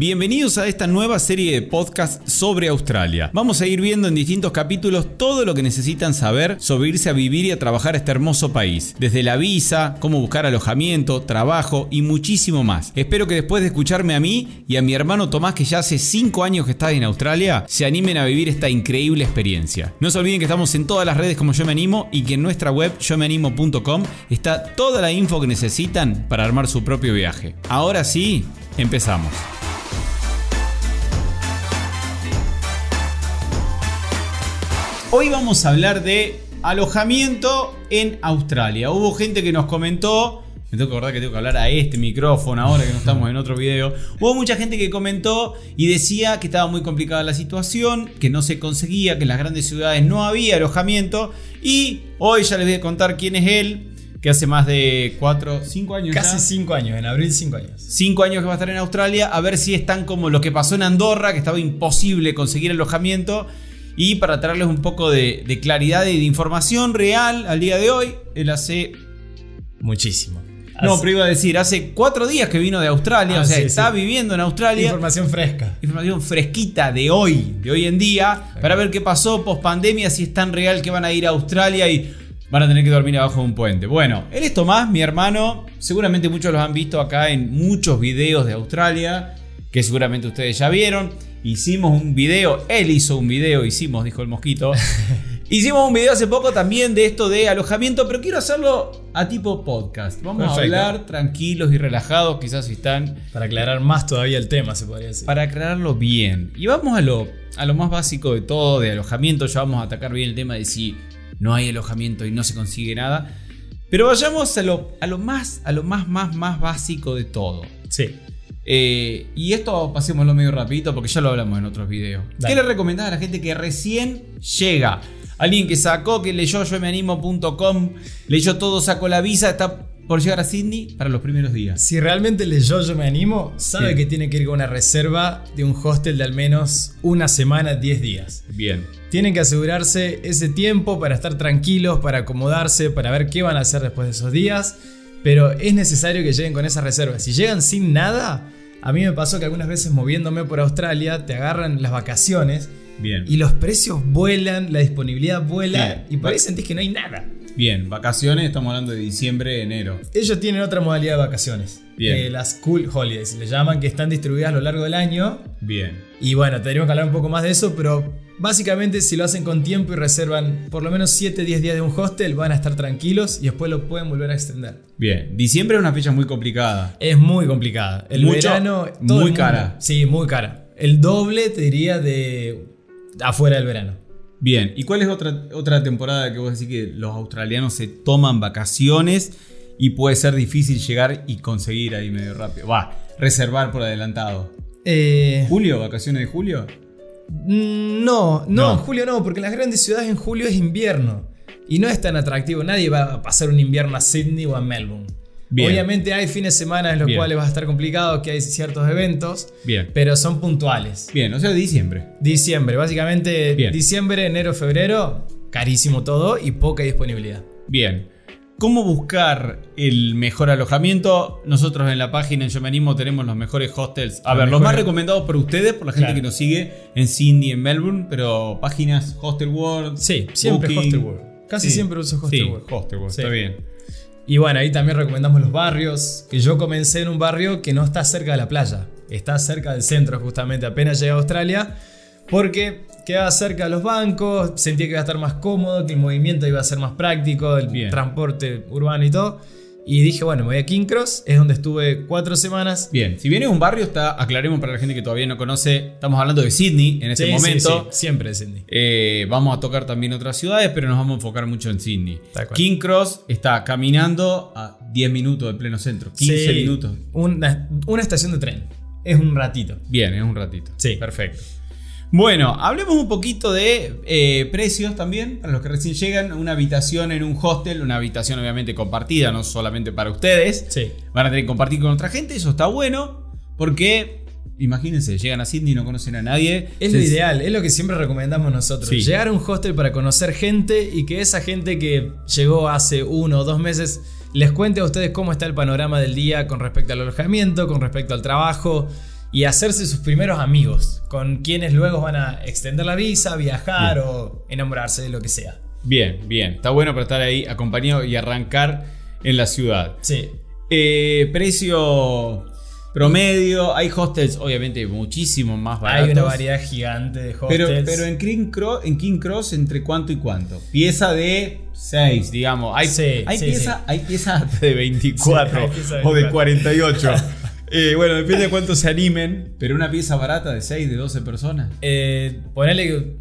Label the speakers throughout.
Speaker 1: Bienvenidos a esta nueva serie de podcast sobre Australia. Vamos a ir viendo en distintos capítulos todo lo que necesitan saber sobre irse a vivir y a trabajar a este hermoso país. Desde la visa, cómo buscar alojamiento, trabajo y muchísimo más. Espero que después de escucharme a mí y a mi hermano Tomás, que ya hace 5 años que está en Australia, se animen a vivir esta increíble experiencia. No se olviden que estamos en todas las redes como Yo Me Animo y que en nuestra web yomeanimo.com está toda la info que necesitan para armar su propio viaje. Ahora sí, empezamos. Hoy vamos a hablar de alojamiento en Australia. Hubo gente que nos comentó, me tengo que acordar que tengo que hablar a este micrófono ahora que no estamos en otro video. Hubo mucha gente que comentó y decía que estaba muy complicada la situación, que no se conseguía, que en las grandes ciudades no había alojamiento. Y hoy ya les voy a contar quién es él, que hace más de 4, 5 años.
Speaker 2: Casi 5 años, en abril 5 años.
Speaker 1: 5 años que va a estar en Australia, a ver si es tan como lo que pasó en Andorra, que estaba imposible conseguir alojamiento. Y para traerles un poco de, de claridad y de información real al día de hoy, él hace
Speaker 2: Muchísimo.
Speaker 1: no, pero iba a decir, hace cuatro días que vino de Australia,
Speaker 2: Ah,
Speaker 1: o sea,
Speaker 2: sí,
Speaker 1: está
Speaker 2: sí.
Speaker 1: viviendo en Australia.
Speaker 2: Información fresca.
Speaker 1: Información fresquita de hoy, de hoy en día, para ver qué pasó post pandemia, si es tan real que van a ir a Australia y van a tener que dormir abajo de un puente. Bueno, él es Tomás, mi hermano, seguramente muchos los han visto acá en muchos videos de Australia, que seguramente ustedes ya vieron. Hicimos un video, él hizo un video, hicimos, dijo el mosquito. Hicimos un video hace poco también de esto de alojamiento, pero quiero hacerlo a tipo podcast. Vamos
Speaker 2: Perfecto.
Speaker 1: a hablar tranquilos y relajados, quizás si están
Speaker 2: Para aclarar más todavía el tema, se podría decir.
Speaker 1: para aclararlo bien. Y vamos a lo, a lo más básico de todo, de alojamiento. Ya vamos a atacar bien el tema de si no hay alojamiento y no se consigue nada. Pero vayamos a lo, a lo más, a lo más, más, más básico de todo.
Speaker 2: Sí.
Speaker 1: Eh, y esto pasémoslo medio rapidito porque ya lo hablamos en otros videos.
Speaker 2: Dale.
Speaker 1: ¿Qué le recomendás a la gente que recién llega? Alguien que sacó, que leyó yomeanimo.com, leyó todo, sacó la visa, está por llegar a Sydney para los primeros días.
Speaker 2: Si realmente leyó Yo Me Animo, sabe
Speaker 1: Sí.
Speaker 2: que tiene que ir con una reserva de un hostel de al menos una semana, 10 días.
Speaker 1: Bien.
Speaker 2: Tienen que asegurarse ese tiempo para estar tranquilos, para acomodarse, para ver qué van a hacer después de esos días. Pero es necesario que lleguen con esa reserva. Si llegan sin nada, a mí me pasó que algunas veces moviéndome por Australia, te agarran las vacaciones
Speaker 1: Bien.
Speaker 2: y los precios vuelan, la disponibilidad vuela
Speaker 1: Sí.
Speaker 2: y por ahí sentís que no hay nada.
Speaker 1: Bien, vacaciones, estamos hablando de diciembre, enero.
Speaker 2: Ellos tienen otra modalidad de vacaciones.
Speaker 1: Bien.
Speaker 2: Eh, las Cool Holidays, le llaman, que están distribuidas a lo largo del año.
Speaker 1: Bien.
Speaker 2: Y bueno, tendríamos que hablar un poco más de eso, pero básicamente si lo hacen con tiempo y reservan por lo menos 7-10 días de un hostel, van a estar tranquilos y después lo pueden volver a extender.
Speaker 1: Bien. Diciembre es una fecha muy complicada.
Speaker 2: Es muy complicada. El
Speaker 1: Mucho,
Speaker 2: verano... todo
Speaker 1: muy
Speaker 2: el mundo-
Speaker 1: cara.
Speaker 2: Sí, muy cara. El doble, te diría, de afuera del verano.
Speaker 1: Bien. ¿Y cuál es otra, otra temporada que vos decís que los australianos se toman vacaciones y puede ser difícil llegar y conseguir ahí medio rápido? Va, reservar por adelantado.
Speaker 2: Eh,
Speaker 1: ¿Julio? ¿Vacaciones de julio?
Speaker 2: Mm, No, no,
Speaker 1: No.
Speaker 2: en julio no, porque en las grandes ciudades en julio es invierno. Y no es tan atractivo. Nadie va a pasar un invierno a Sydney o a Melbourne.
Speaker 1: Bien.
Speaker 2: Obviamente hay fines de semana en los
Speaker 1: Bien.
Speaker 2: cuales va a estar complicado, que hay ciertos eventos,
Speaker 1: Bien.
Speaker 2: pero son puntuales.
Speaker 1: Bien, o sea, diciembre.
Speaker 2: Diciembre, básicamente
Speaker 1: Bien.
Speaker 2: diciembre, enero, febrero, carísimo todo y poca disponibilidad.
Speaker 1: Bien. ¿Cómo buscar el mejor alojamiento? Nosotros en la página en Yo Me Animo tenemos los mejores hostels. A
Speaker 2: Los
Speaker 1: ver, los más recomendados por ustedes, por la gente
Speaker 2: Claro.
Speaker 1: que nos sigue en Sydney, en Melbourne, pero páginas Hostel World.
Speaker 2: Sí, siempre
Speaker 1: Booking.
Speaker 2: Hostel World. Casi
Speaker 1: Sí.
Speaker 2: siempre uso Hostel
Speaker 1: Sí,
Speaker 2: World.
Speaker 1: Hostel World,
Speaker 2: Sí.
Speaker 1: está bien.
Speaker 2: Y bueno, ahí también recomendamos los barrios, que yo comencé en un barrio que no está cerca de la playa, está cerca del centro justamente, apenas llegué a Australia, porque quedaba cerca de los bancos, sentía que iba a estar más cómodo, que el movimiento iba a ser más práctico, el
Speaker 1: Bien.
Speaker 2: transporte urbano y todo. Y dije, bueno, me voy a King Cross, es donde estuve cuatro semanas.
Speaker 1: Bien, si viene un barrio, está, aclaremos para la gente que todavía no conoce, estamos hablando de Sydney en este
Speaker 2: Sí,
Speaker 1: momento.
Speaker 2: sí, siempre de Sydney.
Speaker 1: Eh, vamos a tocar también otras ciudades, pero nos vamos a enfocar mucho en Sydney. King Cross está caminando a 10 minutos del pleno centro, 15
Speaker 2: Sí,
Speaker 1: minutos.
Speaker 2: Una, una estación de tren, es un ratito.
Speaker 1: Bien, es un ratito.
Speaker 2: Sí.
Speaker 1: Perfecto. Bueno, hablemos un poquito de eh, precios también, para los que recién llegan, una habitación en un hostel, una habitación obviamente compartida, no solamente para ustedes.
Speaker 2: Sí.
Speaker 1: Van a tener que compartir con otra gente, eso está bueno, porque imagínense, llegan a Sydney y no conocen a nadie.
Speaker 2: Es lo ideal, es lo que siempre recomendamos nosotros.
Speaker 1: Sí.
Speaker 2: Llegar a un hostel para conocer gente y que esa gente que llegó hace uno o dos meses les cuente a ustedes cómo está el panorama del día con respecto al alojamiento, con respecto al trabajo. Y hacerse sus primeros amigos, con quienes luego van a extender la visa, viajar o enamorarse de lo que sea.
Speaker 1: Bien, bien. Está bueno para estar ahí acompañado y arrancar en la ciudad.
Speaker 2: Sí.
Speaker 1: Eh, precio promedio. Hay hostels, obviamente, muchísimo más baratos.
Speaker 2: Hay una variedad gigante de
Speaker 1: Pero,
Speaker 2: hostels.
Speaker 1: pero en, King Cross, en King Cross, ¿entre cuánto y cuánto? Pieza de 6, digamos. Hay,
Speaker 2: Sí,
Speaker 1: hay,
Speaker 2: sí,
Speaker 1: pieza,
Speaker 2: sí.
Speaker 1: hay piezas hasta de 24
Speaker 2: Sí, hay pieza de
Speaker 1: o de
Speaker 2: 24.
Speaker 1: 48. Eh, bueno, depende de cuánto se animen. Pero una pieza barata de 6, de 12 personas.
Speaker 2: Eh, ponele que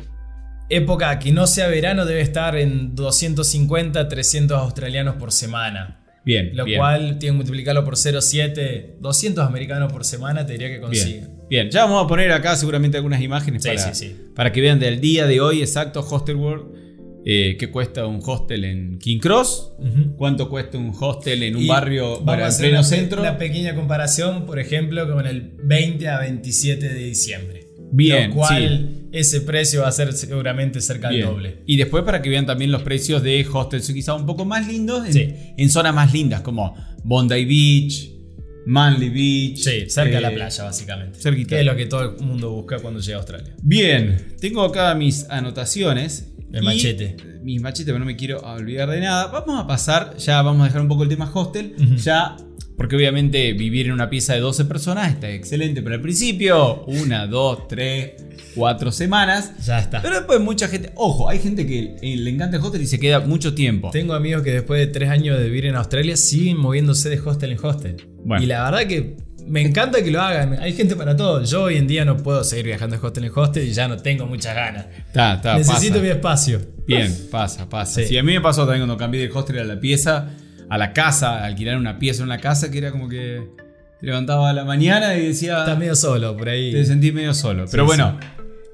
Speaker 2: época que no sea verano debe estar en 250, 300 australianos por semana.
Speaker 1: Bien,
Speaker 2: Lo
Speaker 1: bien.
Speaker 2: cual tiene que multiplicarlo por 0,7, 200 americanos por semana te diría que consigue.
Speaker 1: Bien, bien, ya vamos a poner acá seguramente algunas imágenes
Speaker 2: Sí,
Speaker 1: para,
Speaker 2: sí, sí.
Speaker 1: para que vean del día de hoy exacto Hostel World. Eh, ¿Qué cuesta un hostel en King Cross?
Speaker 2: Ujú.
Speaker 1: ¿Cuánto cuesta un hostel en un
Speaker 2: Y
Speaker 1: barrio
Speaker 2: vamos
Speaker 1: bueno,
Speaker 2: a
Speaker 1: en
Speaker 2: hacer
Speaker 1: pleno
Speaker 2: una,
Speaker 1: centro?
Speaker 2: Una pequeña comparación, por ejemplo, con el 20 a 27 de diciembre.
Speaker 1: Bien,
Speaker 2: Lo cual ese precio va a ser seguramente cerca del doble.
Speaker 1: Y después para que vean también los precios de hostels quizá un poco más lindos en,
Speaker 2: Sí.
Speaker 1: en zonas más lindas como Bondi Beach, Manly Beach.
Speaker 2: Sí, cerca de la
Speaker 1: eh,
Speaker 2: playa, básicamente.
Speaker 1: cerquita.
Speaker 2: Que es lo que todo el mundo busca cuando llega a Australia.
Speaker 1: Bien, tengo acá mis anotaciones.
Speaker 2: El
Speaker 1: y-
Speaker 2: machete.
Speaker 1: Mis machetes, pero no me quiero olvidar de nada. Vamos a pasar, ya vamos a dejar un poco el tema hostel. Ya, porque obviamente vivir en una pieza de 12 personas está excelente, pero al principio, una, dos, tres, cuatro semanas.
Speaker 2: Ya está.
Speaker 1: Pero después mucha gente, ojo, hay gente que eh, le encanta el hostel y se queda mucho tiempo.
Speaker 2: Tengo amigos que después de tres años de vivir en Australia siguen moviéndose de hostel en hostel.
Speaker 1: Bueno.
Speaker 2: Y la verdad que me encanta que lo hagan. Hay gente para todo. Yo hoy en día no puedo seguir viajando de hostel en hostel y ya no tengo muchas ganas. Necesito
Speaker 1: pasa.
Speaker 2: mi espacio.
Speaker 1: Bien, pasa, pasa.
Speaker 2: Sí.
Speaker 1: Sí. a mí me pasó también cuando cambié del hostel a la pieza, a la casa, a alquilar una pieza en una casa, que era como que te levantaba a la mañana y decía.
Speaker 2: Estás medio solo por ahí.
Speaker 1: Te sentí medio solo. Pero
Speaker 2: Sí,
Speaker 1: bueno,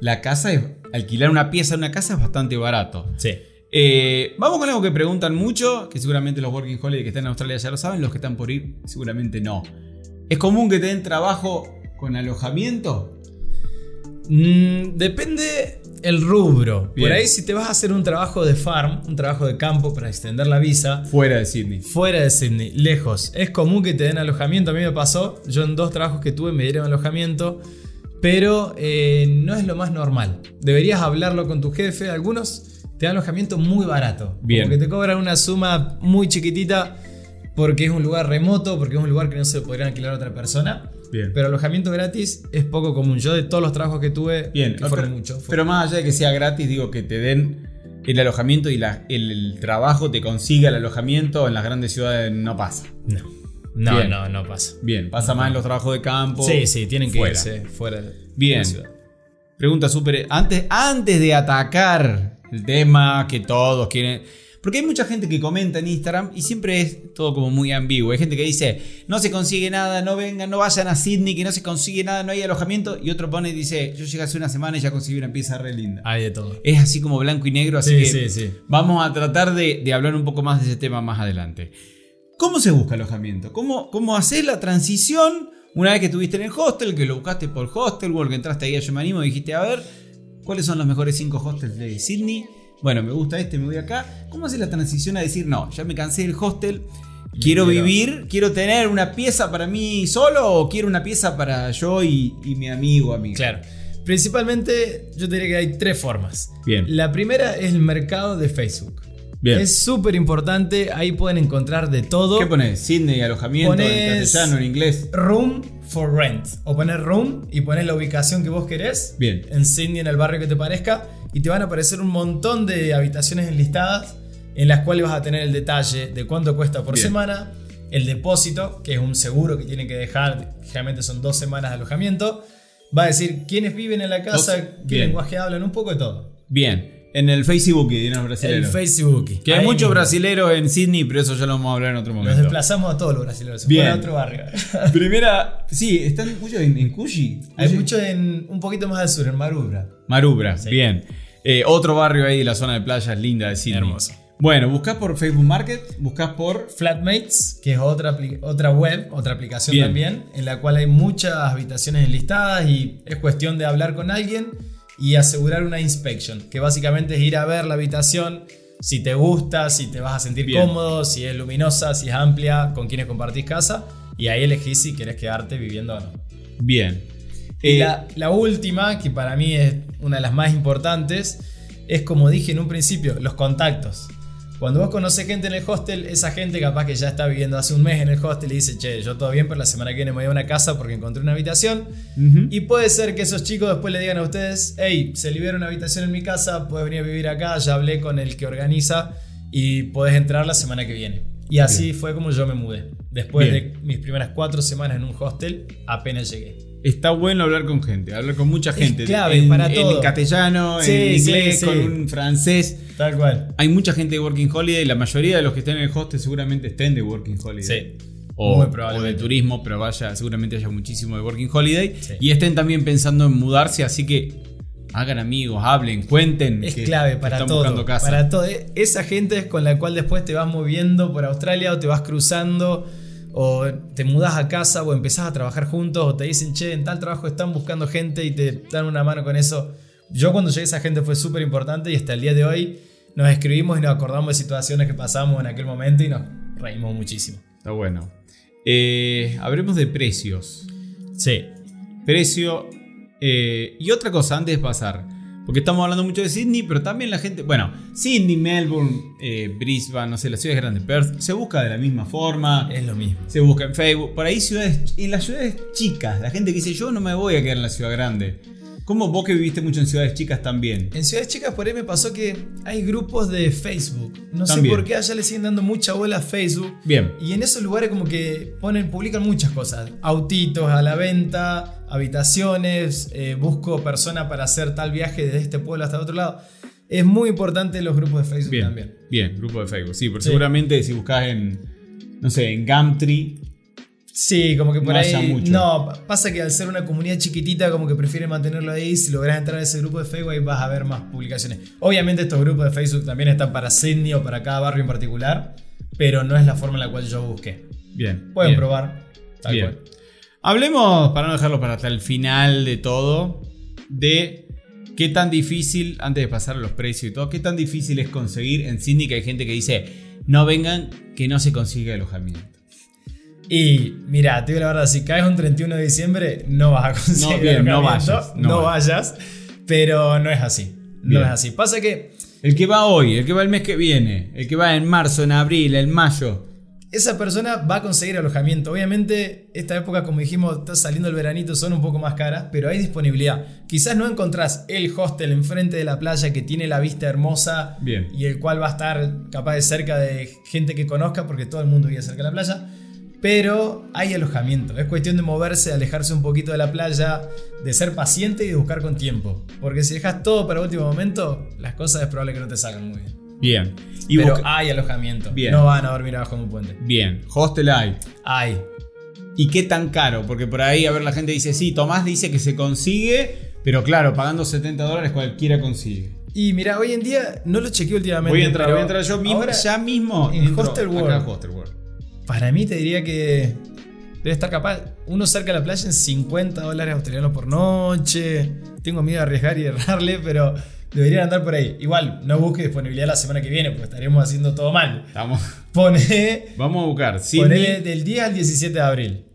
Speaker 1: la casa es. Alquilar una pieza en una casa es bastante barato.
Speaker 2: Sí.
Speaker 1: Eh, vamos con algo que preguntan mucho, que seguramente los Working Holiday que están en Australia ya lo saben, los que están por ir seguramente no. ¿Es común que te den trabajo con alojamiento?
Speaker 2: Mm, depende el rubro.
Speaker 1: Bien.
Speaker 2: Por ahí si te vas a hacer un trabajo de farm, un trabajo de campo para extender la visa,
Speaker 1: Fuera de Sydney.
Speaker 2: fuera de Sydney, lejos. Es común que te den alojamiento. A mí me pasó. Yo en dos trabajos que tuve me dieron alojamiento. Pero eh, no es lo más normal. Deberías hablarlo con tu jefe. Algunos te dan alojamiento muy barato.
Speaker 1: Bien.
Speaker 2: Como que te cobran una suma muy chiquitita porque es un lugar remoto, porque es un lugar que no se podría alquilar a otra persona.
Speaker 1: Bien.
Speaker 2: Pero alojamiento gratis es poco común. Yo de todos los trabajos que tuve,
Speaker 1: Bien,
Speaker 2: que fueron
Speaker 1: pero,
Speaker 2: muchos.
Speaker 1: pero más allá de que sea gratis, digo que te den el alojamiento y la- el, el trabajo te consiga el alojamiento en las grandes ciudades no pasa.
Speaker 2: No, no,
Speaker 1: Bien.
Speaker 2: no, no pasa.
Speaker 1: Bien, pasa más en los trabajos de campo.
Speaker 2: Sí, sí, tienen que
Speaker 1: fuera.
Speaker 2: irse fuera de
Speaker 1: Bien.
Speaker 2: la ciudad.
Speaker 1: Pregunta súper. Antes, antes de atacar el tema que todos quieren. Porque hay mucha gente que comenta en Instagram y siempre es todo como muy ambiguo. Hay gente que dice, no se consigue nada, no vengan, no vayan a Sydney, que no se consigue nada, no hay alojamiento. Y otro pone y dice, yo llegué hace una semana y ya conseguí una pieza re linda.
Speaker 2: Hay de todo.
Speaker 1: Es así como blanco y negro, así
Speaker 2: Sí,
Speaker 1: que
Speaker 2: sí, sí.
Speaker 1: vamos a tratar de, de hablar un poco más de ese tema más adelante. ¿Cómo se busca alojamiento? ¿Cómo, cómo haces la transición una vez que estuviste en el hostel, que lo buscaste por Hostelworld, que entraste ahí a Yo Me Animo y dijiste, a ver, ¿cuáles son los mejores 5 hostels de Sydney? Bueno, me gusta este, me voy acá. ¿Cómo haces la transición a decir, no, ya me cansé del hostel, quiero vivir, quiero tener una pieza para mí solo o quiero una pieza para yo y, y mi amigo, amiga?
Speaker 2: Claro. Principalmente, yo diría que hay tres formas.
Speaker 1: Bien.
Speaker 2: La primera es el mercado de Facebook.
Speaker 1: Bien.
Speaker 2: Es súper importante, ahí pueden encontrar de todo.
Speaker 1: ¿Qué pones? Sydney, alojamiento, en
Speaker 2: Pones-
Speaker 1: castellano, en inglés.
Speaker 2: Room for rent. O poner room y poner la ubicación que vos querés.
Speaker 1: Bien.
Speaker 2: En Sydney, en el barrio que te parezca. Y te van a aparecer un montón de habitaciones enlistadas en las cuales vas a tener el detalle de cuánto cuesta por
Speaker 1: Bien.
Speaker 2: semana. El depósito, que es un seguro que tienen que dejar. Generalmente son dos semanas de alojamiento. Va a decir quiénes viven en la casa,
Speaker 1: Dos-
Speaker 2: qué
Speaker 1: bien.
Speaker 2: lenguaje hablan, un poco de todo.
Speaker 1: Bien. En el Facebook y en los
Speaker 2: El
Speaker 1: brasileños.
Speaker 2: Facebook.
Speaker 1: Que hay
Speaker 2: Ahí
Speaker 1: muchos
Speaker 2: mismo.
Speaker 1: brasileros en Sydney, pero eso ya lo vamos a hablar en otro
Speaker 2: Nos
Speaker 1: momento.
Speaker 2: desplazamos a todos los brasileños. Se
Speaker 1: Bien.
Speaker 2: fueron a otro barrio.
Speaker 1: Primera. Sí, están muchos en, en Cuyi.
Speaker 2: Hay
Speaker 1: Cuyi.
Speaker 2: mucho en un poquito más al sur, en Marubra.
Speaker 1: Marubra, bien. Eh, otro barrio ahí de la zona de playas linda de Sydney.
Speaker 2: Hermoso.
Speaker 1: Bueno, buscas por Facebook Market, buscas por.
Speaker 2: Flatmates, que es otra, otra web, otra aplicación
Speaker 1: Bien.
Speaker 2: también, en la cual hay muchas habitaciones enlistadas y es cuestión de hablar con alguien y asegurar una inspection, que básicamente es ir a ver la habitación, si te gusta, si te vas a sentir
Speaker 1: Bien.
Speaker 2: cómodo, si es luminosa, si es amplia, con quienes compartís casa, y ahí elegís si querés quedarte viviendo o no.
Speaker 1: Bien.
Speaker 2: Y
Speaker 1: Eh,
Speaker 2: la, la última, que para mí es una de las más importantes, es como dije en un principio, los contactos. Cuando vos conoces gente en el hostel, esa gente capaz que ya está viviendo hace un mes en el hostel y dice, che, yo todo bien, pero la semana que viene me voy a una casa porque encontré una habitación. Y puede ser que esos chicos después le digan a ustedes, hey, se libera una habitación en mi casa, puedes venir a vivir acá, ya hablé con el que organiza y puedes entrar la semana que viene. Y así fue como yo me mudé. Después
Speaker 1: Bien.
Speaker 2: de mis primeras cuatro semanas en un hostel, apenas llegué.
Speaker 1: Está bueno hablar con gente, hablar con mucha
Speaker 2: Es
Speaker 1: gente.
Speaker 2: clave
Speaker 1: en,
Speaker 2: para
Speaker 1: en
Speaker 2: todo.
Speaker 1: castellano,
Speaker 2: Sí,
Speaker 1: en inglés,
Speaker 2: sí.
Speaker 1: con un francés.
Speaker 2: Tal cual.
Speaker 1: Hay mucha gente de Working Holiday, la mayoría de los que estén en el hostel seguramente estén de Working Holiday.
Speaker 2: Sí.
Speaker 1: O, de turismo, pero vaya, seguramente haya muchísimo de Working Holiday. Y estén también pensando en mudarse, así que hagan amigos, hablen, cuenten.
Speaker 2: Es
Speaker 1: que-
Speaker 2: clave para
Speaker 1: están
Speaker 2: todo.
Speaker 1: buscando casa.
Speaker 2: Para todo. E- Esa gente es con la cual después te vas moviendo por Australia o te vas cruzando o te mudas a casa o empezás a trabajar juntos o te dicen, che, en tal trabajo están buscando gente y te dan una mano con eso. Yo cuando llegué a esa gente fue súper importante y hasta el día de hoy nos escribimos y nos acordamos de situaciones que pasamos en aquel momento y nos reímos muchísimo.
Speaker 1: Está bueno. Eh, hablemos de precios.
Speaker 2: Sí.
Speaker 1: Precio. eh, y otra cosa antes de pasar. Porque estamos hablando mucho de Sydney, pero también la gente. Bueno, Sydney, Melbourne, eh, Brisbane, no sé, las ciudades grandes, Perth, se busca de la misma forma.
Speaker 2: Es lo mismo.
Speaker 1: Se busca en Facebook. Por ahí ciudades. En las ciudades chicas. La gente que dice yo no me voy a quedar en la ciudad grande. ¿Cómo vos que viviste mucho en ciudades chicas también?
Speaker 2: En Ciudades Chicas por ahí me pasó que hay grupos de Facebook. No sé por qué allá le siguen dando mucha bola a Facebook.
Speaker 1: Bien.
Speaker 2: Y en esos lugares como que ponen, publican muchas cosas. Autitos a la venta, habitaciones, eh, busco persona para hacer tal viaje desde este pueblo hasta otro lado. Es muy importante los grupos de Facebook
Speaker 1: Bien.
Speaker 2: también.
Speaker 1: Bien, grupo de Facebook. Sí,
Speaker 2: Sí.
Speaker 1: seguramente si buscas en. No sé, en Gumtree.
Speaker 2: Sí, como que por
Speaker 1: No
Speaker 2: ahí...
Speaker 1: mucho.
Speaker 2: No, pasa que al ser una comunidad chiquitita como que prefieren mantenerlo ahí. Si logras entrar a ese grupo de Facebook ahí vas a ver más publicaciones. Obviamente estos grupos de Facebook también están para Sydney o para cada barrio en particular. Pero no es la forma en la cual yo busqué.
Speaker 1: Bien.
Speaker 2: Pueden
Speaker 1: bien.
Speaker 2: probar. Tal
Speaker 1: Bien.
Speaker 2: cual.
Speaker 1: Hablemos, para no dejarlo para hasta el final de todo, de qué tan difícil, antes de pasar a los precios y todo, qué tan difícil es conseguir en Sydney que hay gente que dice, no vengan, que no se consigue alojamiento.
Speaker 2: Y mira, te digo la verdad, si caes un 31 de diciembre, no vas a conseguir
Speaker 1: No, bien, no vayas, no
Speaker 2: no vayas, pero no es así. No es así. Pasa que
Speaker 1: El que va hoy, el que va el mes que viene, el que va en marzo, en abril, en mayo.
Speaker 2: esa persona va a conseguir alojamiento. Obviamente, esta época, como dijimos, está saliendo el veranito, son un poco más caras, pero hay disponibilidad. Quizás no encontrás el hostel enfrente de la playa que tiene la vista hermosa
Speaker 1: Bien.
Speaker 2: y el cual va a estar capaz de cerca de gente que conozca, porque todo el mundo vive cerca de la playa. Pero hay alojamiento. Es cuestión de moverse, de alejarse un poquito de la playa, de ser paciente y de buscar con tiempo. Porque si dejas todo para último momento, las cosas es probable que no te salgan muy bien.
Speaker 1: Bien. Y
Speaker 2: Pero hay alojamiento.
Speaker 1: Bien.
Speaker 2: No van a dormir abajo de un puente.
Speaker 1: Bien, hostel hay.
Speaker 2: Hay.
Speaker 1: ¿Y qué tan caro? Porque por ahí, a ver, la gente dice, sí, Tomás dice que se consigue, pero claro, pagando 70 dólares cualquiera consigue.
Speaker 2: Y mira, hoy en día no lo chequeé últimamente.
Speaker 1: Voy a entrar, voy a entrar yo mismo,
Speaker 2: ahora,
Speaker 1: ya mismo.
Speaker 2: en Hostel World.
Speaker 1: Hostel World.
Speaker 2: Para mí te diría que debe estar capaz. Uno cerca de la playa en 50 dólares australianos por noche. Tengo miedo de arriesgar y errarle, pero deberían andar por ahí. Igual, no busque disponibilidad la semana que viene, porque estaremos haciendo todo mal.
Speaker 1: Estamos.
Speaker 2: Pone,
Speaker 1: Vamos a buscar.
Speaker 2: ponele del 10 al 17 de abril.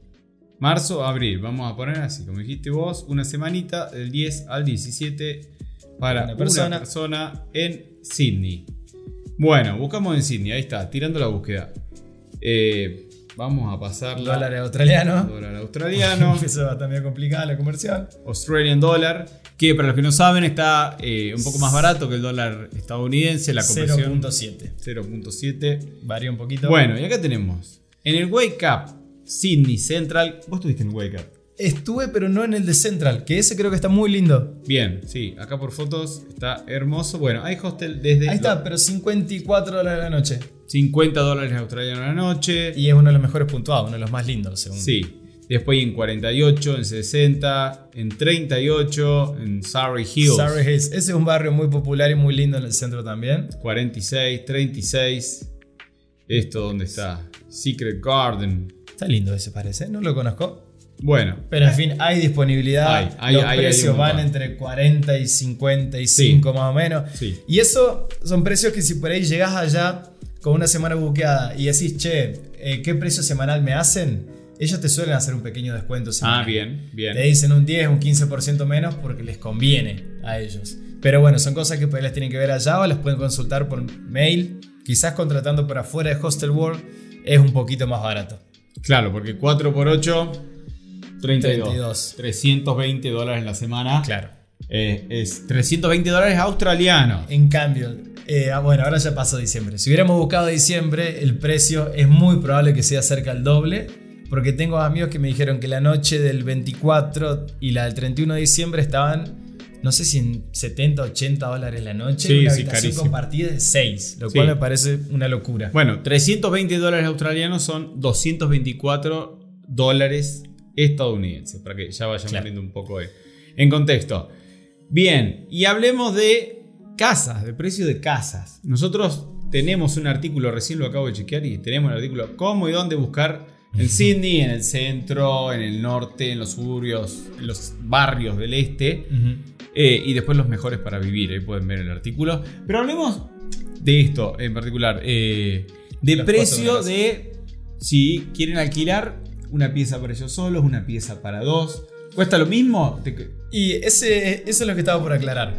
Speaker 1: marzo, abril. Vamos a poner así, como dijiste vos, una semanita del 10 al 17 para
Speaker 2: Una
Speaker 1: una
Speaker 2: persona.
Speaker 1: persona, en Sydney. Bueno, buscamos en Sydney, ahí está, tirando la búsqueda. Eh, vamos a pasarla.
Speaker 2: Dólares australianos.
Speaker 1: Dólar australiano.
Speaker 2: Eso va medio complicada la conversión.
Speaker 1: Australian Dollar, que para los que no saben está eh, un poco más barato que el dólar estadounidense, la conversión
Speaker 2: 0.7.
Speaker 1: 0.7.
Speaker 2: Varía un poquito.
Speaker 1: Bueno, y acá tenemos, en el Wake Up Sydney Central, vos estuviste en el Wake Up.
Speaker 2: Estuve, pero no en el de Central, que ese creo que está muy lindo.
Speaker 1: Bien, sí, acá por fotos está hermoso. Bueno, hay hostel desde
Speaker 2: Ahí está, pero 54 dólares la noche.
Speaker 1: 50 dólares australianos a la noche.
Speaker 2: Y es uno de los mejores puntuados, uno de los más lindos, según.
Speaker 1: Sí. Después en 48, en 60, en 38, en Surrey Hills.
Speaker 2: Surrey Hills. Ese es un barrio muy popular y muy lindo en el centro también.
Speaker 1: 46, 36. Esto donde está. Secret Garden.
Speaker 2: Está lindo ese parece, no lo conozco.
Speaker 1: Bueno,
Speaker 2: Pero en fin, hay disponibilidad.
Speaker 1: Hay, hay,
Speaker 2: los
Speaker 1: hay,
Speaker 2: precios van entre 40 y 55 más o menos.
Speaker 1: sí.
Speaker 2: Y eso son precios que si por ahí llegás allá con una semana buqueada y decís, che, eh, ¿qué precio semanal me hacen? ellos te suelen hacer un pequeño descuento. semanal.
Speaker 1: Ah, bien, bien.
Speaker 2: Te dicen un 10, un 15% menos porque les conviene a ellos. Pero bueno, son cosas que pues las tienen que ver allá o las pueden consultar por mail. Quizás contratando por afuera de Hostel World es un poquito más barato.
Speaker 1: Claro, porque 4 por 8, 32.
Speaker 2: 32.
Speaker 1: 320 dólares en la semana.
Speaker 2: Claro.
Speaker 1: Eh, es 320 dólares australianos.
Speaker 2: En cambio, eh, ah, bueno, ahora ya pasó diciembre. Si hubiéramos buscado diciembre, el precio es muy probable que sea cerca del doble. Porque tengo amigos que me dijeron que la noche del 24 y la del 31 de diciembre estaban, no sé si en 70, 80 dólares la noche.
Speaker 1: Sí,
Speaker 2: una
Speaker 1: sí,
Speaker 2: habitación
Speaker 1: carísimo.
Speaker 2: compartida de 6, lo
Speaker 1: Sí.
Speaker 2: cual me parece una locura.
Speaker 1: Bueno, 320 dólares australianos son 224 dólares estadounidenses. Para que ya vayamos
Speaker 2: Claro.
Speaker 1: viendo un poco de- en contexto. Bien, y hablemos de casas, de precio de casas. Nosotros tenemos un artículo, recién lo acabo de chequear, y tenemos el artículo cómo y dónde buscar en Sydney, en el centro, en el norte, en los suburbios, en los barrios del este. Eh, y después los mejores para vivir, ahí pueden ver el artículo. Pero hablemos de esto en particular, eh, de precio
Speaker 2: de
Speaker 1: si quieren alquilar una pieza para ellos solos, una pieza para dos. ¿Cuesta lo mismo?
Speaker 2: Y ese, eso es lo que estaba por aclarar.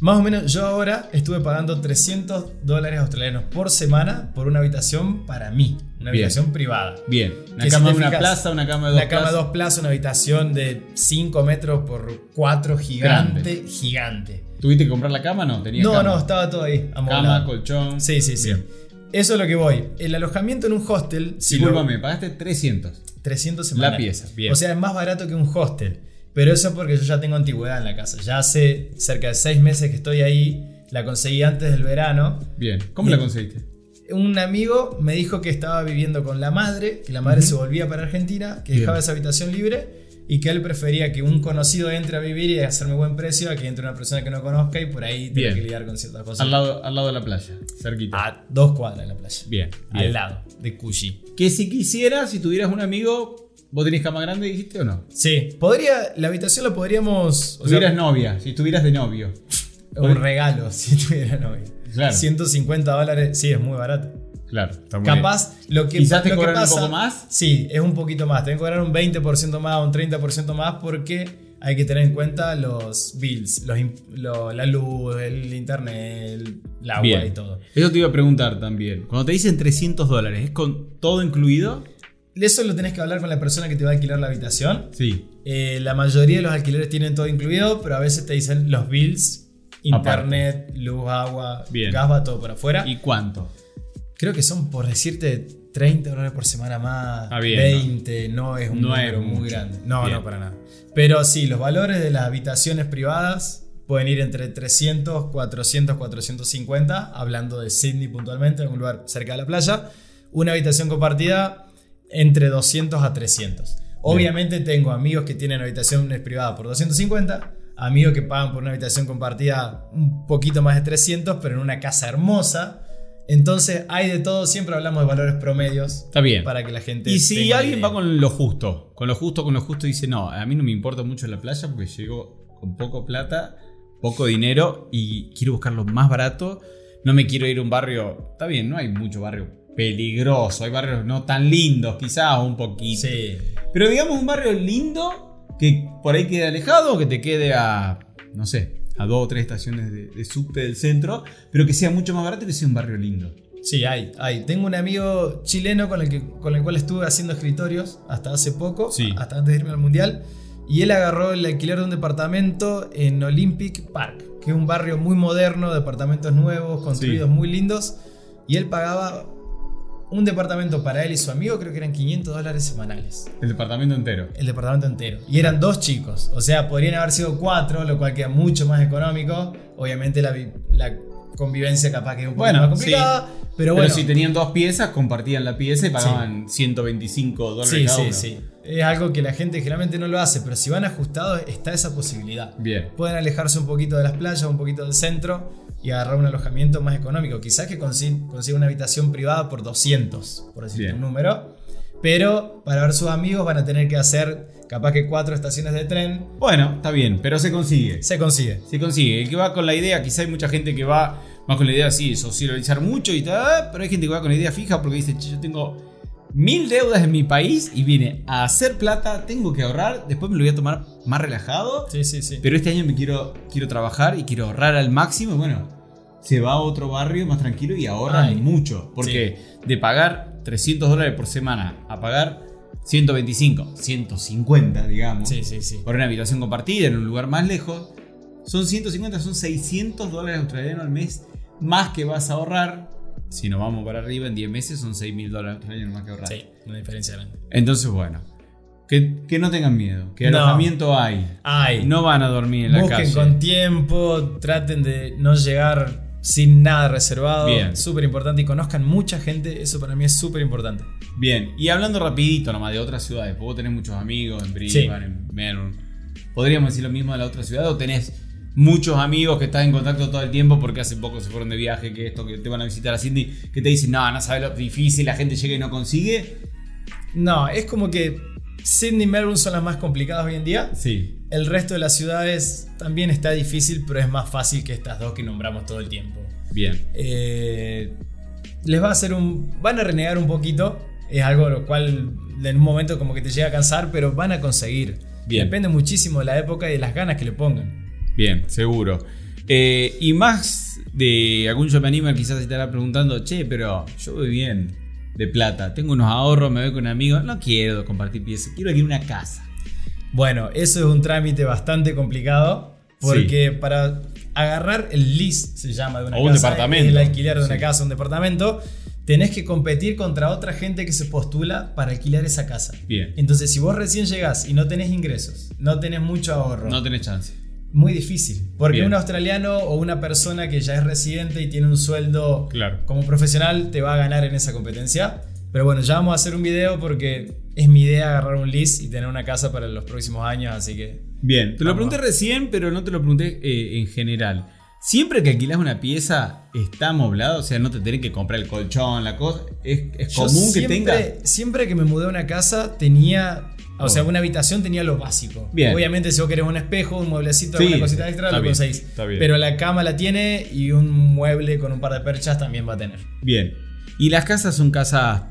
Speaker 2: Más o menos yo ahora estuve pagando 300 dólares australianos por semana por una habitación para mí, una
Speaker 1: Bien.
Speaker 2: habitación privada.
Speaker 1: Bien, una cama de una plaza, una cama de dos
Speaker 2: Una cama
Speaker 1: plazas.
Speaker 2: dos plazas, una habitación de 5 metros por 4, gigante, gigante.
Speaker 1: ¿Tuviste que comprar la cama? No, tenía
Speaker 2: No,
Speaker 1: cama.
Speaker 2: no, estaba todo ahí.
Speaker 1: Cama, colchón.
Speaker 2: Sí, sí, sí.
Speaker 1: Bien.
Speaker 2: Eso es lo que voy. El alojamiento en un hostel, si lo-
Speaker 1: Disculpame, pagaste 300.
Speaker 2: 300 semanas.
Speaker 1: La pieza, bien.
Speaker 2: O sea, es más barato que un hostel. Pero eso es porque yo ya tengo antigüedad en la casa. Ya hace cerca de 6 meses que estoy ahí. La conseguí antes del verano.
Speaker 1: Bien, ¿cómo la conseguiste?
Speaker 2: Un amigo me dijo que estaba viviendo con la madre, que la madre se volvía para Argentina, que
Speaker 1: Bien.
Speaker 2: dejaba esa habitación libre y que él prefería que un conocido entre a vivir y hacerme buen precio a que entre una persona que no conozca y por ahí
Speaker 1: Bien.
Speaker 2: que lidiar con ciertas cosas.
Speaker 1: Al lado, al lado de la playa, cerquita.
Speaker 2: A dos cuadras de la playa.
Speaker 1: Bien,
Speaker 2: Al lado, de Cushi.
Speaker 1: Que si quisieras, si tuvieras un amigo, ¿vos tenés cama grande, dijiste o no?
Speaker 2: Sí, podría, la habitación la podríamos.
Speaker 1: Si
Speaker 2: sea,
Speaker 1: tuvieras novia, si estuvieras de novio.
Speaker 2: un regalo si tuviera novia.
Speaker 1: Claro.
Speaker 2: 150 dólares, sí, es muy barato.
Speaker 1: Claro, está muy
Speaker 2: Capaz, lo que,
Speaker 1: Quizás te
Speaker 2: lo que
Speaker 1: cobran un
Speaker 2: pasa-
Speaker 1: poco más.
Speaker 2: Sí, es un poquito más. Te que cobrar un 20% más, un 30% más porque hay que tener en cuenta los bills, los im- lo- la luz, el internet, el, el agua
Speaker 1: Bien.
Speaker 2: y todo.
Speaker 1: Eso te iba a preguntar también. Cuando te dicen 300 dólares, ¿es con todo incluido?
Speaker 2: Eso lo tenés que hablar con la persona que te va a alquilar la habitación.
Speaker 1: Sí.
Speaker 2: Eh, la mayoría de los alquileres tienen todo incluido, pero a veces te dicen los bills, internet, luz, agua,
Speaker 1: Bien.
Speaker 2: gas, va todo por afuera.
Speaker 1: ¿Y cuánto?
Speaker 2: Creo que son, por decirte, 30 dólares por semana más,
Speaker 1: Ah, bien,
Speaker 2: 20, no, es un
Speaker 1: No
Speaker 2: número muy
Speaker 1: mucho.
Speaker 2: grande. No,
Speaker 1: Bien.
Speaker 2: no, para nada. Pero sí, los valores de las habitaciones privadas pueden ir entre 300, 400, 450, hablando de Sydney puntualmente, en un lugar cerca de la playa. Una habitación compartida entre 200 a 300. Obviamente tengo amigos que tienen habitaciones privadas por 250, amigos que pagan por una habitación compartida un poquito más de 300, pero en una casa hermosa. Entonces hay de todo, siempre hablamos de valores promedios
Speaker 1: Está bien.
Speaker 2: para que la gente...
Speaker 1: Y si alguien
Speaker 2: idea.
Speaker 1: va con lo justo, con lo justo, con lo justo, dice, no, a mí no me importa mucho la playa porque llego con poco plata, poco dinero y quiero buscar lo más barato, no me quiero ir a un barrio, está bien, no hay mucho barrio peligroso, hay barrios no tan lindos, quizás un poquito.
Speaker 2: Sí.
Speaker 1: Pero digamos un barrio lindo que por ahí quede alejado, que te quede a, no sé, a dos o tres estaciones de, de subte del centro, pero que sea mucho más barato y que sea un barrio lindo.
Speaker 2: Sí, hay, hay. Tengo un amigo chileno con el, que, con el cual estuve haciendo escritorios hasta hace poco,
Speaker 1: Sí.
Speaker 2: hasta antes de irme al mundial. Y él agarró el alquiler de un departamento en Olympic Park, que es un barrio muy moderno, departamentos nuevos, construidos muy lindos. Y él pagaba un departamento para él y su amigo, creo que eran 500 dólares semanales.
Speaker 1: El departamento entero.
Speaker 2: El departamento entero. Y eran dos chicos. O sea, podrían haber sido cuatro, lo cual queda mucho más económico. Obviamente la, vi- la convivencia capaz que es un poco
Speaker 1: Bueno,
Speaker 2: más complicada. Pero
Speaker 1: Pero
Speaker 2: bueno.
Speaker 1: si tenían dos piezas, compartían la pieza y pagaban 125 dólares
Speaker 2: Sí,
Speaker 1: cada
Speaker 2: sí,
Speaker 1: uno.
Speaker 2: sí. Es algo que la gente generalmente no lo hace, pero si van ajustados está esa posibilidad.
Speaker 1: Bien.
Speaker 2: Pueden alejarse un poquito de las playas, un poquito del centro y agarrar un alojamiento más económico. Quizás que consi- consiga una habitación privada por 200, por decir
Speaker 1: Bien.
Speaker 2: un número. Pero para ver sus amigos van a tener que hacer capaz que cuatro estaciones de tren.
Speaker 1: Bueno, está bien, pero se consigue.
Speaker 2: Se consigue.
Speaker 1: Se consigue. El que va con la idea, quizá hay mucha gente que va más con la idea así, socializar mucho y tal, pero hay gente que va con la idea fija porque dice, "Che, yo tengo mil deudas en mi país y vine a hacer plata, tengo que ahorrar, después me lo voy a tomar más relajado.
Speaker 2: Sí, sí, sí.
Speaker 1: Pero este año me quiero, quiero trabajar y quiero ahorrar al máximo. Bueno, se va a otro barrio más tranquilo y ahorra
Speaker 2: Ay,
Speaker 1: mucho. Porque de pagar 300 dólares por semana a pagar 125, 150, digamos,
Speaker 2: Sí, sí, sí.
Speaker 1: por una habitación compartida en un lugar más lejos, son 150, son 600 dólares australianos al mes más que vas a ahorrar. Si nos vamos para arriba, en 10 meses son 6 mil dólares australianos más que ahorrar.
Speaker 2: Sí, una diferencia grande.
Speaker 1: Entonces, bueno, que, que no tengan miedo, que
Speaker 2: No.
Speaker 1: alojamiento hay.
Speaker 2: Ay,
Speaker 1: No van a dormir en la
Speaker 2: busquen
Speaker 1: calle.
Speaker 2: con tiempo, traten de no llegar sin nada reservado.
Speaker 1: Bien.
Speaker 2: Súper importante y conozcan mucha gente, eso para mí es súper importante.
Speaker 1: Bien, y hablando rapidito nomás de otras ciudades, porque vos tenés muchos amigos en Brisbane, en Melbourne. ¿Podríamos decir lo mismo de la otra ciudad o tenés muchos amigos que están en contacto todo el tiempo porque hace poco se fueron de viaje, que esto, que te van a visitar a Sydney, que te dicen, no, no sabes lo difícil, la gente llega y no consigue?
Speaker 2: No, es como que Sydney y Melbourne son las más complicadas hoy en día.
Speaker 1: Sí,
Speaker 2: El resto de las ciudades también está difícil, pero es más fácil que estas dos que nombramos todo el tiempo.
Speaker 1: bien.
Speaker 2: Eh, les va a hacer un. Van a renegar un poquito. Es algo lo cual en un momento como que te llega a cansar, pero van a conseguir.
Speaker 1: Bien.
Speaker 2: Depende muchísimo de la época y de las ganas que le pongan.
Speaker 1: Bien, seguro. Eh, y más de algún yo me anima quizás se estará preguntando, che, pero yo voy bien de plata, tengo unos ahorros, me voy con amigos, no quiero compartir piezas, quiero ir a una casa.
Speaker 2: Bueno, eso es un trámite bastante complicado. Porque para agarrar el lease, se llama de una
Speaker 1: O un
Speaker 2: casa,
Speaker 1: departamento.
Speaker 2: el alquiler de una
Speaker 1: Sí.
Speaker 2: casa, un departamento, tenés que competir contra otra gente que se postula para alquilar esa casa.
Speaker 1: Bien.
Speaker 2: Entonces, si vos recién llegás y no tenés ingresos, no tenés mucho ahorro,
Speaker 1: No tenés chance.
Speaker 2: Muy difícil. Porque
Speaker 1: Bien.
Speaker 2: un australiano o una persona que ya es residente y tiene un sueldo
Speaker 1: Claro.
Speaker 2: como profesional te va a ganar en esa competencia. Pero bueno, ya vamos a hacer un video porque es mi idea agarrar un lease y tener una casa para los próximos años, así que
Speaker 1: Bien, te lo pregunté recién, pero no te lo pregunté eh, en general. Siempre que alquilas una pieza, ¿está amoblado? O sea, no te tenés que comprar el colchón, la cosa. ¿Es, es común que tenga?
Speaker 2: Siempre que me mudé a una casa tenía. O sea, una habitación tenía lo básico.
Speaker 1: Bien.
Speaker 2: Obviamente, si vos querés un espejo, un mueblecito,
Speaker 1: Sí,
Speaker 2: alguna cosita extra, lo conseguís. Pero la cama la tiene y un mueble con un par de perchas también va a tener.
Speaker 1: Bien. ¿Y las casas son casas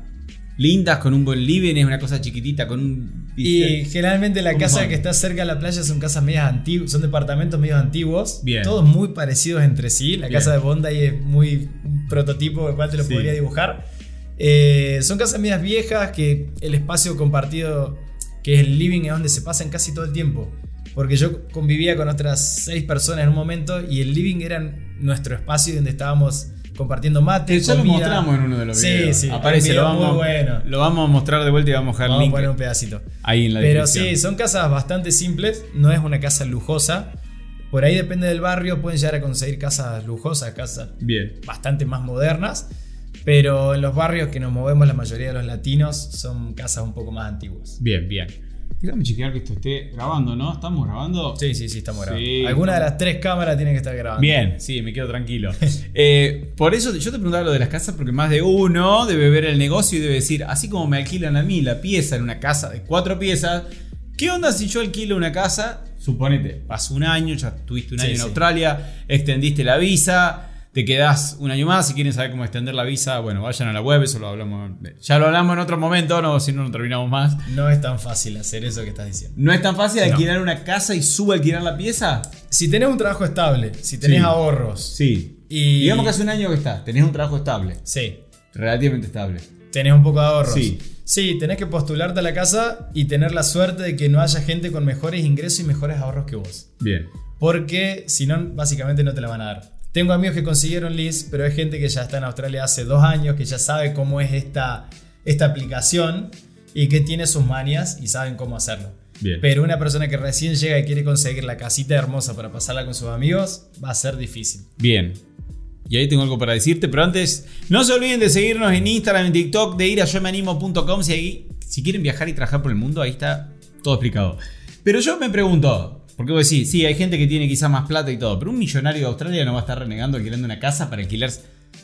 Speaker 1: lindas, con un buen living? ¿Es una cosa chiquitita, con un...
Speaker 2: Y generalmente la
Speaker 1: ¿Cómo
Speaker 2: casa
Speaker 1: son?
Speaker 2: que está cerca de la playa son casas medias antiguas, son departamentos medios antiguos,
Speaker 1: Bien.
Speaker 2: todos muy parecidos entre sí. La
Speaker 1: Bien.
Speaker 2: casa de Bondi es muy un prototipo, el cual te lo
Speaker 1: Sí.
Speaker 2: podría dibujar. Eh, son casas medias viejas que el espacio compartido, que es el living, es donde se pasan casi todo el tiempo. Porque yo convivía con otras seis personas en un momento y el living era nuestro espacio donde estábamos compartiendo mate.
Speaker 1: Ya lo mostramos en uno de los
Speaker 2: Sí,
Speaker 1: videos.
Speaker 2: sí,
Speaker 1: Aparece,
Speaker 2: un
Speaker 1: lo vamos,
Speaker 2: bueno.
Speaker 1: lo vamos a mostrar de vuelta y vamos a dejar
Speaker 2: Vamos a
Speaker 1: link
Speaker 2: poner un pedacito.
Speaker 1: ahí en la
Speaker 2: Pero
Speaker 1: descripción.
Speaker 2: sí, son casas bastante simples, no es una casa lujosa. Por ahí depende del barrio, pueden llegar a conseguir casas lujosas, casas
Speaker 1: Bien.
Speaker 2: bastante más modernas. Pero en los barrios que nos movemos la mayoría de los latinos son casas un poco más antiguas.
Speaker 1: Bien, bien. Déjame chequear que esto esté grabando, ¿no? ¿Estamos grabando?
Speaker 2: Sí, sí, sí, estamos grabando.
Speaker 1: Sí,
Speaker 2: Alguna de las tres cámaras tiene que estar grabando.
Speaker 1: Bien, sí, me quedo tranquilo. Eh, por eso yo te preguntaba lo de las casas, porque más de uno debe ver el negocio y debe decir, así como me alquilan a mí la pieza en una casa de cuatro piezas, ¿qué onda si yo alquilo una casa? Suponete, pasó un año, ya tuviste un
Speaker 2: Sí,
Speaker 1: año en
Speaker 2: sí.
Speaker 1: Australia, extendiste la visa, te quedás un año más, si quieren saber cómo extender la visa, bueno, vayan a la web, eso lo hablamos, ya lo hablamos en otro momento, no, si no, no terminamos más.
Speaker 2: No es tan fácil hacer eso que estás diciendo.
Speaker 1: ¿No es tan fácil
Speaker 2: No.
Speaker 1: alquilar una casa y subalquilar la pieza?
Speaker 2: Si tenés un trabajo estable, si tenés
Speaker 1: Sí.
Speaker 2: ahorros.
Speaker 1: Sí.
Speaker 2: Y-
Speaker 1: Digamos que hace un año que estás, tenés un trabajo estable.
Speaker 2: Sí,
Speaker 1: Relativamente estable.
Speaker 2: tenés un poco de ahorros.
Speaker 1: Sí.
Speaker 2: Sí, tenés que postularte a la casa y tener la suerte de que no haya gente con mejores ingresos y mejores ahorros que vos.
Speaker 1: Bien.
Speaker 2: Porque si no, básicamente no te la van a dar. Tengo amigos que consiguieron lease, pero hay gente que ya está en Australia hace dos años, que ya sabe cómo es esta, esta aplicación y que tiene sus manias y saben cómo hacerlo.
Speaker 1: Bien.
Speaker 2: Pero una persona que recién llega y quiere conseguir la casita hermosa para pasarla con sus amigos, va a ser difícil.
Speaker 1: Bien. Y ahí tengo algo para decirte, pero antes, no se olviden de seguirnos en Instagram, en TikTok, de ir a yomeanimo.com. Si, ahí- si quieren viajar y trabajar por el mundo, ahí está todo explicado. Pero yo me pregunto, porque vos decís, sí, hay gente que tiene quizás más plata y todo, pero un millonario de Australia no va a estar renegando alquilando una casa para alquilar.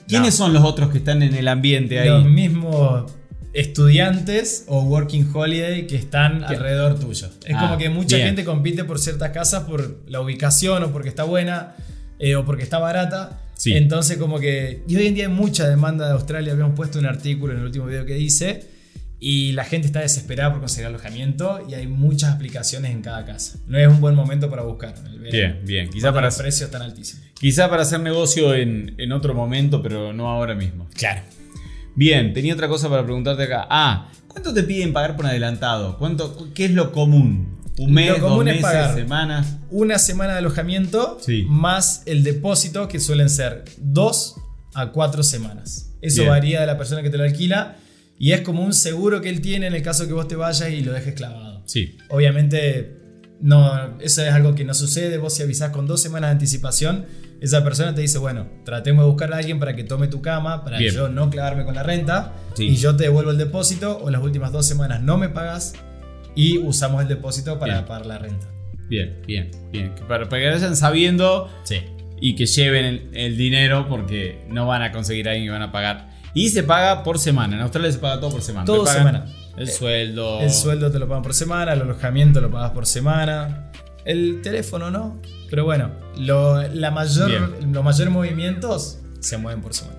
Speaker 1: ¿Quiénes
Speaker 2: No.
Speaker 1: son los otros que están en el ambiente ahí?
Speaker 2: Los mismos estudiantes o working holiday que están alrededor tuyo. Es
Speaker 1: Ah,
Speaker 2: como que mucha
Speaker 1: bien.
Speaker 2: gente compite por ciertas casas por la ubicación o porque está buena eh, o porque está barata.
Speaker 1: Sí.
Speaker 2: Entonces como que... Y hoy en día hay mucha demanda de Australia. Habíamos puesto un artículo en el último video que hice. Y la gente está desesperada por conseguir alojamiento y hay muchas aplicaciones en cada casa. No es un buen momento para buscar. el
Speaker 1: Bien, bien. Quizá para,
Speaker 2: los precios están altísimos.
Speaker 1: quizá para hacer negocio en, en otro momento, pero no ahora mismo.
Speaker 2: Claro.
Speaker 1: Bien, tenía otra cosa para preguntarte acá. Ah, ¿cuánto te piden pagar por adelantado? ¿Cuánto, ¿Qué es lo común? ¿Un mes,
Speaker 2: Lo común
Speaker 1: dos
Speaker 2: es
Speaker 1: meses,
Speaker 2: pagar.
Speaker 1: semanas?
Speaker 2: Una semana de alojamiento
Speaker 1: Sí.
Speaker 2: más el depósito que suelen ser dos a cuatro semanas. Eso
Speaker 1: Bien.
Speaker 2: varía de la persona que te lo alquila y es como un seguro que él tiene en el caso que vos te vayas y lo dejes clavado.
Speaker 1: Sí.
Speaker 2: Obviamente, no, eso es algo que no sucede. Vos si avisás con dos semanas de anticipación, esa persona te dice, bueno, tratemos de buscar a alguien para que tome tu cama, para
Speaker 1: Bien.
Speaker 2: yo no clavarme con la renta,
Speaker 1: Sí.
Speaker 2: y yo te devuelvo el depósito, o las últimas dos semanas no me pagas, y usamos el depósito para
Speaker 1: Bien.
Speaker 2: pagar la renta.
Speaker 1: Bien, bien, bien. Para, para que vayan sabiendo
Speaker 2: Sí.
Speaker 1: y que lleven el, el dinero porque no van a conseguir a alguien que van a pagar. Y se paga por semana. En Australia se paga todo por semana.
Speaker 2: Todo semana.
Speaker 1: El sueldo.
Speaker 2: El sueldo te lo pagan por semana, el alojamiento lo pagas por semana, el teléfono no. Pero bueno, lo- la mayor, los mayores movimientos se mueven por semana.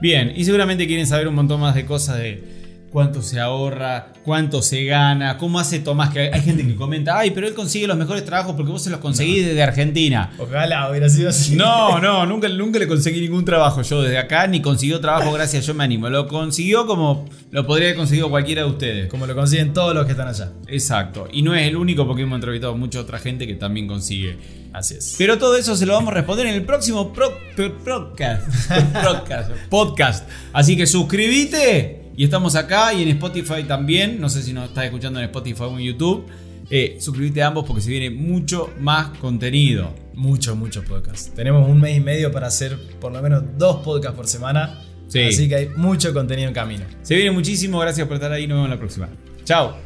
Speaker 1: Bien, y seguramente quieren saber un montón más de cosas de cuánto se ahorra, cuánto se gana, cómo hace Tomás, que hay, gente que comenta, ay, pero él consigue los mejores trabajos porque vos se los conseguís desde Argentina.
Speaker 2: Ojalá hubiera sido así.
Speaker 1: No, no, nunca, nunca le conseguí ningún trabajo yo desde acá, ni consiguió trabajo gracias, yo me animo. Lo consiguió como lo podría haber conseguido cualquiera de ustedes.
Speaker 2: Como lo consiguen todos los que están allá.
Speaker 1: Exacto. Y no es el único porque hemos entrevistado a mucha otra gente que también consigue.
Speaker 2: Así es.
Speaker 1: Pero todo eso se lo vamos a responder en el próximo pro- pro- podcast. podcast. podcast. Así que suscríbete. Y estamos acá y en Spotify también. No sé si nos estás escuchando en Spotify o en YouTube. Eh, suscríbete a ambos porque se viene mucho más contenido.
Speaker 2: Muchos, muchos podcasts. Tenemos un mes y medio para hacer por lo menos dos podcasts por semana.
Speaker 1: Sí.
Speaker 2: Así que hay mucho contenido en camino.
Speaker 1: Se viene muchísimo. Gracias por estar ahí. Nos vemos la próxima. Chao.